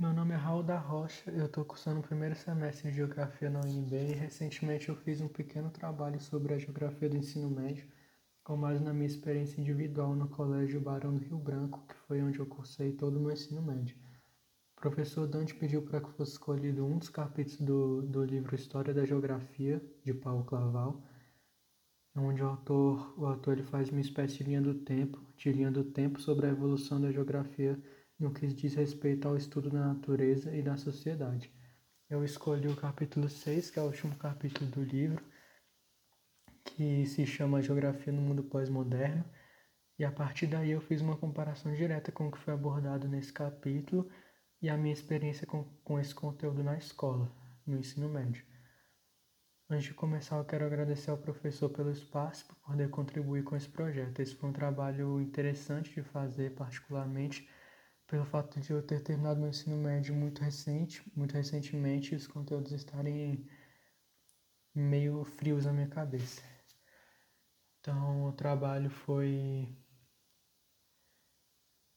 Meu nome é Raul da Rocha, eu estou cursando o primeiro semestre de Geografia na UNB e recentemente eu fiz um pequeno trabalho sobre a geografia do ensino médio, com base na minha experiência individual no Colégio Barão do Rio Branco, que foi onde eu cursei todo o meu ensino médio. O professor Dante pediu para que fosse escolhido um dos capítulos do, do livro História da Geografia, de Paulo Claval, onde o autor, o autor ele faz uma espécie de linha do tempo, de linha do tempo sobre a evolução da geografia no que diz respeito ao estudo da natureza e da sociedade. Eu escolhi o capítulo 6, que é o último capítulo do livro, que se chama Geografia no Mundo Pós-Moderno, e a partir daí eu fiz uma comparação direta com o que foi abordado nesse capítulo e a minha experiência com, com esse conteúdo na escola, no ensino médio. Antes de começar, eu quero agradecer ao professor pelo espaço por poder contribuir com esse projeto. Esse foi um trabalho interessante de fazer, particularmente pelo fato de eu ter terminado meu ensino médio muito recente, muito recentemente, os conteúdos estarem meio frios na minha cabeça. Então, o trabalho foi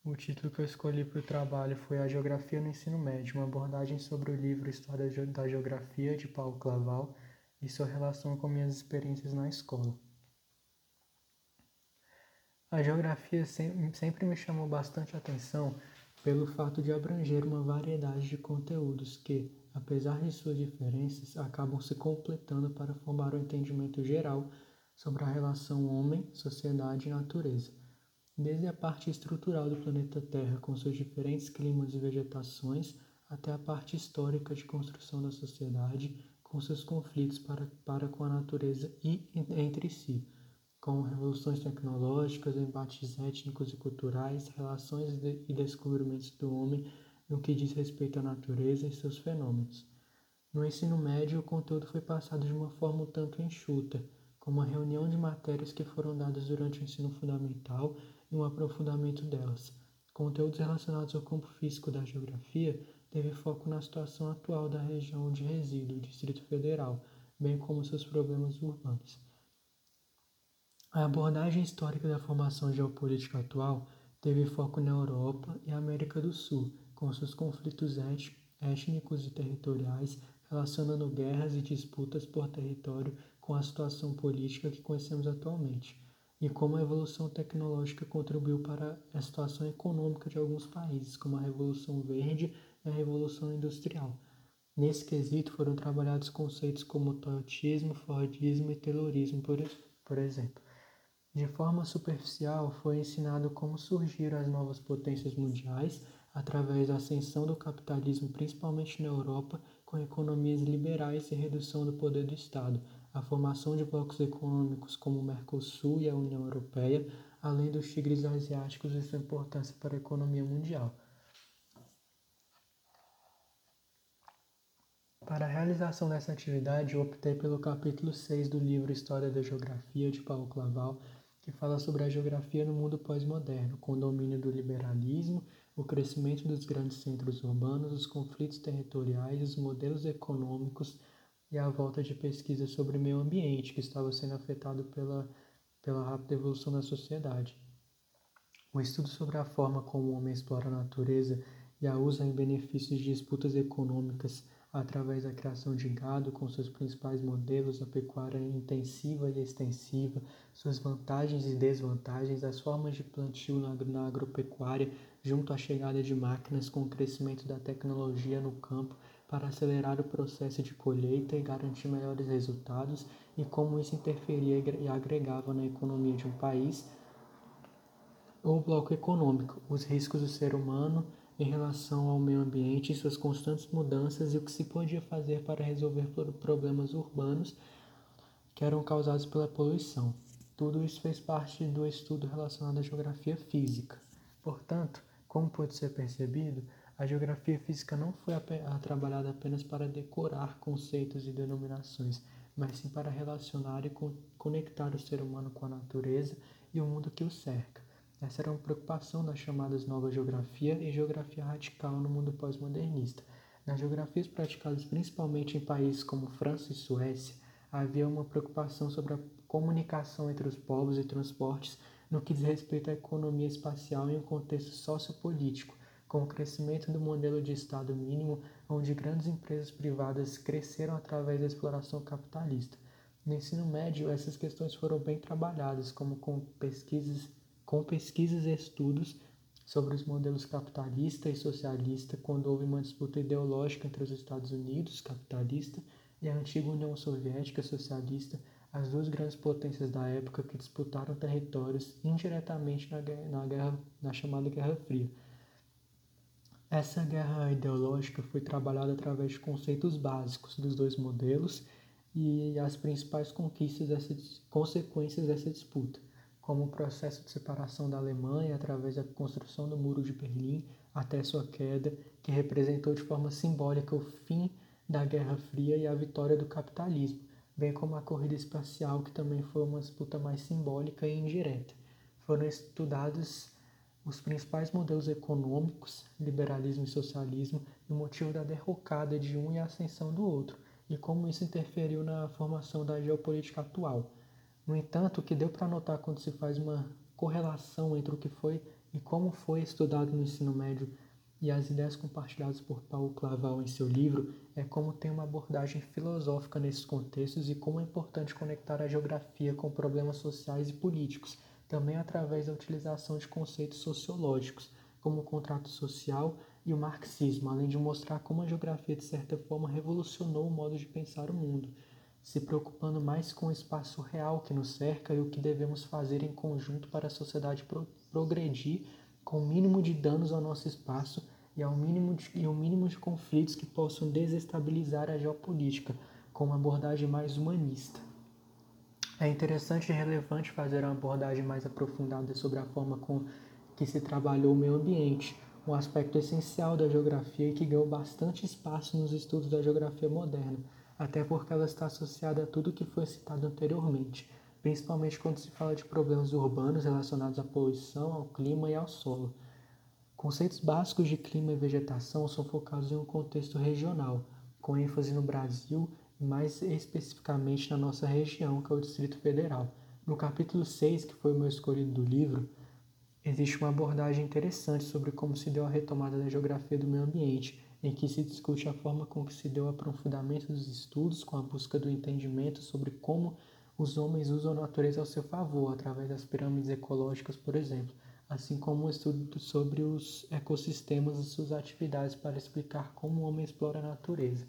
o título que eu escolhi para o trabalho foi A Geografia no Ensino Médio, uma abordagem sobre o livro História da Geografia, de Paulo Claval, e sua relação com minhas experiências na escola. A geografia sempre me chamou bastante atenção pelo fato de abranger uma variedade de conteúdos que, apesar de suas diferenças, acabam se completando para formar um entendimento geral sobre a relação homem, sociedade e natureza. Desde a parte estrutural do planeta Terra, com seus diferentes climas e vegetações, até a parte histórica de construção da sociedade, com seus conflitos para, para com a natureza e entre si com revoluções tecnológicas, embates étnicos e culturais, relações e descobrimentos do homem no que diz respeito à natureza e seus fenômenos. No ensino médio, o conteúdo foi passado de uma forma um tanto enxuta, com uma reunião de matérias que foram dadas durante o ensino fundamental e um aprofundamento delas. Conteúdos relacionados ao campo físico da geografia teve foco na situação atual da região onde reside o Distrito Federal, bem como seus problemas urbanos. A abordagem histórica da formação geopolítica atual teve foco na Europa e América do Sul, com seus conflitos étnicos e territoriais, relacionando guerras e disputas por território com a situação política que conhecemos atualmente, e como a evolução tecnológica contribuiu para a situação econômica de alguns países, como a Revolução Verde e a Revolução Industrial. Nesse quesito foram trabalhados conceitos como toyotismo, fordismo e taylorismo, por, por exemplo. De forma superficial, foi ensinado como surgiram as novas potências mundiais através da ascensão do capitalismo, principalmente na Europa, com economias liberais e redução do poder do Estado, a formação de blocos econômicos como o Mercosul e a União Europeia, além dos tigres asiáticos e sua importância para a economia mundial. Para a realização dessa atividade, eu optei pelo capítulo 6 do livro História da Geografia, de Paulo Claval, que fala sobre a geografia no mundo pós-moderno, com o domínio do liberalismo, o crescimento dos grandes centros urbanos, os conflitos territoriais, os modelos econômicos e a volta de pesquisas sobre meio ambiente, que estava sendo afetado pela, pela rápida evolução da sociedade. O estudo sobre a forma como o homem explora a natureza e a usa em benefícios de disputas econômicas através da criação de gado com seus principais modelos, a pecuária intensiva e extensiva, suas vantagens e desvantagens, as formas de plantio na agropecuária, junto à chegada de máquinas com o crescimento da tecnologia no campo para acelerar o processo de colheita e garantir melhores resultados, e como isso interferia e agregava na economia de um país ou bloco econômico, os riscos do ser humano em relação ao meio ambiente e suas constantes mudanças e o que se podia fazer para resolver problemas urbanos que eram causados pela poluição. Tudo isso fez parte do estudo relacionado à geografia física. Portanto, como pode ser percebido, a geografia física não foi trabalhada apenas para decorar conceitos e denominações, mas sim para relacionar e conectar o ser humano com a natureza e o mundo que o cerca. Essa era uma preocupação das chamadas nova geografia e geografia radical no mundo pós-modernista. Nas geografias praticadas principalmente em países como França e Suécia, havia uma preocupação sobre a comunicação entre os povos e transportes no que diz respeito à economia espacial em um contexto sociopolítico, com o crescimento do modelo de Estado mínimo, onde grandes empresas privadas cresceram através da exploração capitalista. No ensino médio, essas questões foram bem trabalhadas, como com pesquisas, com pesquisas e estudos sobre os modelos capitalista e socialista, quando houve uma disputa ideológica entre os Estados Unidos, capitalista, e a antiga União Soviética, socialista, as duas grandes potências da época que disputaram territórios indiretamente na, na, guerra, na chamada Guerra Fria. Essa guerra ideológica foi trabalhada através de conceitos básicos dos dois modelos e as principais conquistas dessa, consequências dessa disputa como o processo de separação da Alemanha através da construção do Muro de Berlim até sua queda, que representou de forma simbólica o fim da Guerra Fria e a vitória do capitalismo, bem como a corrida espacial, que também foi uma disputa mais simbólica e indireta. Foram estudados os principais modelos econômicos, liberalismo e socialismo, e o motivo da derrocada de um e a ascensão do outro, e como isso interferiu na formação da geopolítica atual. No entanto, o que deu para notar quando se faz uma correlação entre o que foi e como foi estudado no ensino médio e as ideias compartilhadas por Paulo Claval em seu livro é como tem uma abordagem filosófica nesses contextos e como é importante conectar a geografia com problemas sociais e políticos, também através da utilização de conceitos sociológicos, como o contrato social e o marxismo, além de mostrar como a geografia, de certa forma, revolucionou o modo de pensar o mundo se preocupando mais com o espaço real que nos cerca e o que devemos fazer em conjunto para a sociedade pro progredir com o mínimo de danos ao nosso espaço e, ao mínimo de, e o mínimo de conflitos que possam desestabilizar a geopolítica, com uma abordagem mais humanista. É interessante e relevante fazer uma abordagem mais aprofundada sobre a forma com que se trabalhou o meio ambiente, um aspecto essencial da geografia e que ganhou bastante espaço nos estudos da geografia moderna até porque ela está associada a tudo que foi citado anteriormente, principalmente quando se fala de problemas urbanos relacionados à poluição, ao clima e ao solo. Conceitos básicos de clima e vegetação são focados em um contexto regional, com ênfase no Brasil e mais especificamente na nossa região, que é o Distrito Federal. No capítulo 6, que foi o meu escolhido do livro, existe uma abordagem interessante sobre como se deu a retomada da geografia do meio ambiente em que se discute a forma com que se deu o aprofundamento dos estudos com a busca do entendimento sobre como os homens usam a natureza ao seu favor, através das pirâmides ecológicas, por exemplo, assim como o estudo sobre os ecossistemas e suas atividades para explicar como o homem explora a natureza.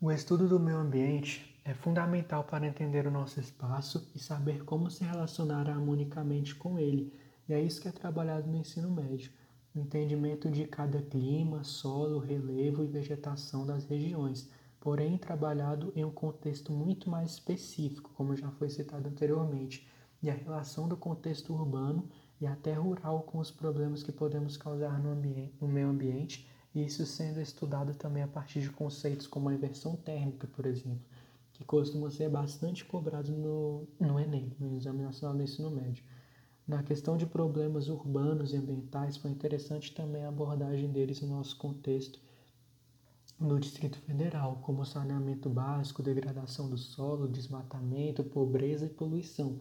O estudo do meio ambiente é fundamental para entender o nosso espaço e saber como se relacionar harmonicamente com ele, e é isso que é trabalhado no ensino médio entendimento de cada clima, solo, relevo e vegetação das regiões, porém trabalhado em um contexto muito mais específico, como já foi citado anteriormente, e a relação do contexto urbano e até rural com os problemas que podemos causar no, no meio ambiente, e isso sendo estudado também a partir de conceitos como a inversão térmica, por exemplo, que costuma ser bastante cobrado no, no Enem, no Exame Nacional do Ensino Médio. Na questão de problemas urbanos e ambientais, foi interessante também a abordagem deles no nosso contexto no Distrito Federal, como saneamento básico, degradação do solo, desmatamento, pobreza e poluição.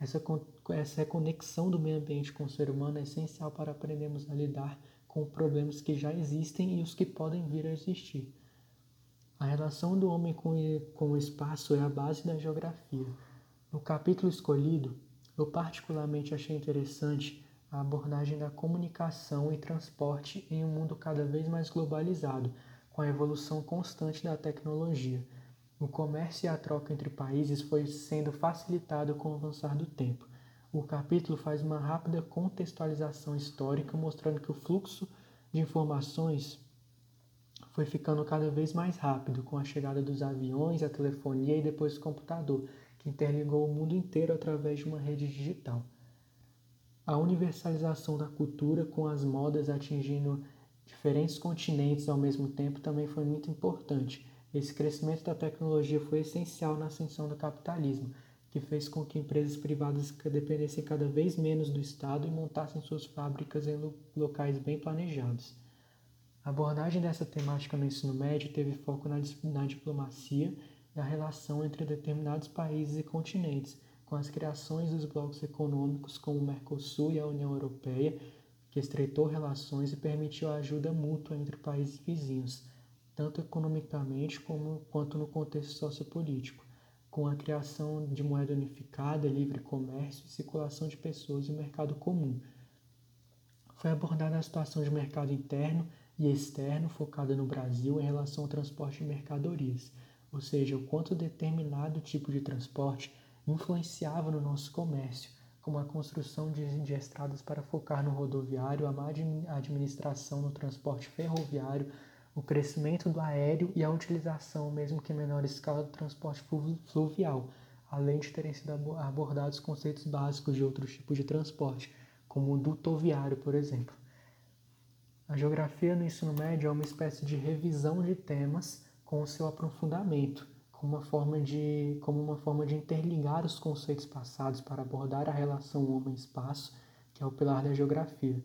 Essa, essa conexão do meio ambiente com o ser humano é essencial para aprendermos a lidar com problemas que já existem e os que podem vir a existir. A relação do homem com, com o espaço é a base da geografia. No capítulo escolhido, eu particularmente achei interessante a abordagem da comunicação e transporte em um mundo cada vez mais globalizado, com a evolução constante da tecnologia. O comércio e a troca entre países foi sendo facilitado com o avançar do tempo. O capítulo faz uma rápida contextualização histórica mostrando que o fluxo de informações foi ficando cada vez mais rápido com a chegada dos aviões, a telefonia e depois o computador, que interligou o mundo inteiro através de uma rede digital. A universalização da cultura com as modas atingindo diferentes continentes ao mesmo tempo também foi muito importante. Esse crescimento da tecnologia foi essencial na ascensão do capitalismo, que fez com que empresas privadas dependessem cada vez menos do Estado e montassem suas fábricas em locais bem planejados. A abordagem dessa temática no ensino médio teve foco na, na diplomacia a relação entre determinados países e continentes, com as criações dos blocos econômicos como o Mercosul e a União Europeia, que estreitou relações e permitiu a ajuda mútua entre países vizinhos, tanto economicamente como, quanto no contexto sociopolítico, com a criação de moeda unificada, livre comércio e circulação de pessoas e mercado comum. Foi abordada a situação de mercado interno e externo focada no Brasil em relação ao transporte de mercadorias, ou seja, o quanto determinado tipo de transporte influenciava no nosso comércio, como a construção de, estradas para focar no rodoviário, a má administração no transporte ferroviário, o crescimento do aéreo e a utilização, mesmo que em menor escala, do transporte fluvial, além de terem sido abordados conceitos básicos de outros tipos de transporte, como o dutoviário, por exemplo. A geografia no ensino médio é uma espécie de revisão de temas com o seu aprofundamento, como uma forma de, como uma forma de interligar os conceitos passados para abordar a relação homem-espaço, que é o pilar da geografia.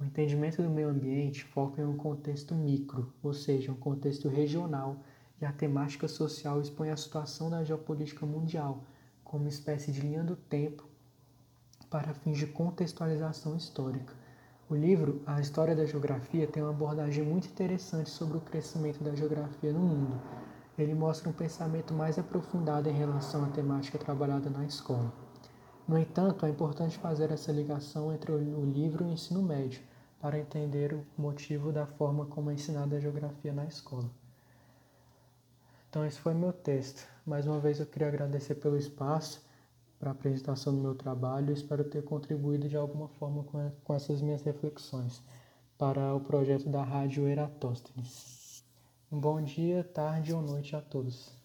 O entendimento do meio ambiente foca em um contexto micro, ou seja, um contexto regional, e a temática social expõe a situação da geopolítica mundial como espécie de linha do tempo para fins de contextualização histórica. O livro A História da Geografia tem uma abordagem muito interessante sobre o crescimento da geografia no mundo ele mostra um pensamento mais aprofundado em relação à temática trabalhada na escola. No entanto, é importante fazer essa ligação entre o livro e o ensino médio para entender o motivo da forma como é ensinada a geografia na escola. Então, esse foi meu texto. Mais uma vez, eu queria agradecer pelo espaço para a apresentação do meu trabalho espero ter contribuído de alguma forma com essas minhas reflexões para o projeto da Rádio Eratóstenes. Um bom dia, tarde ou noite a todos.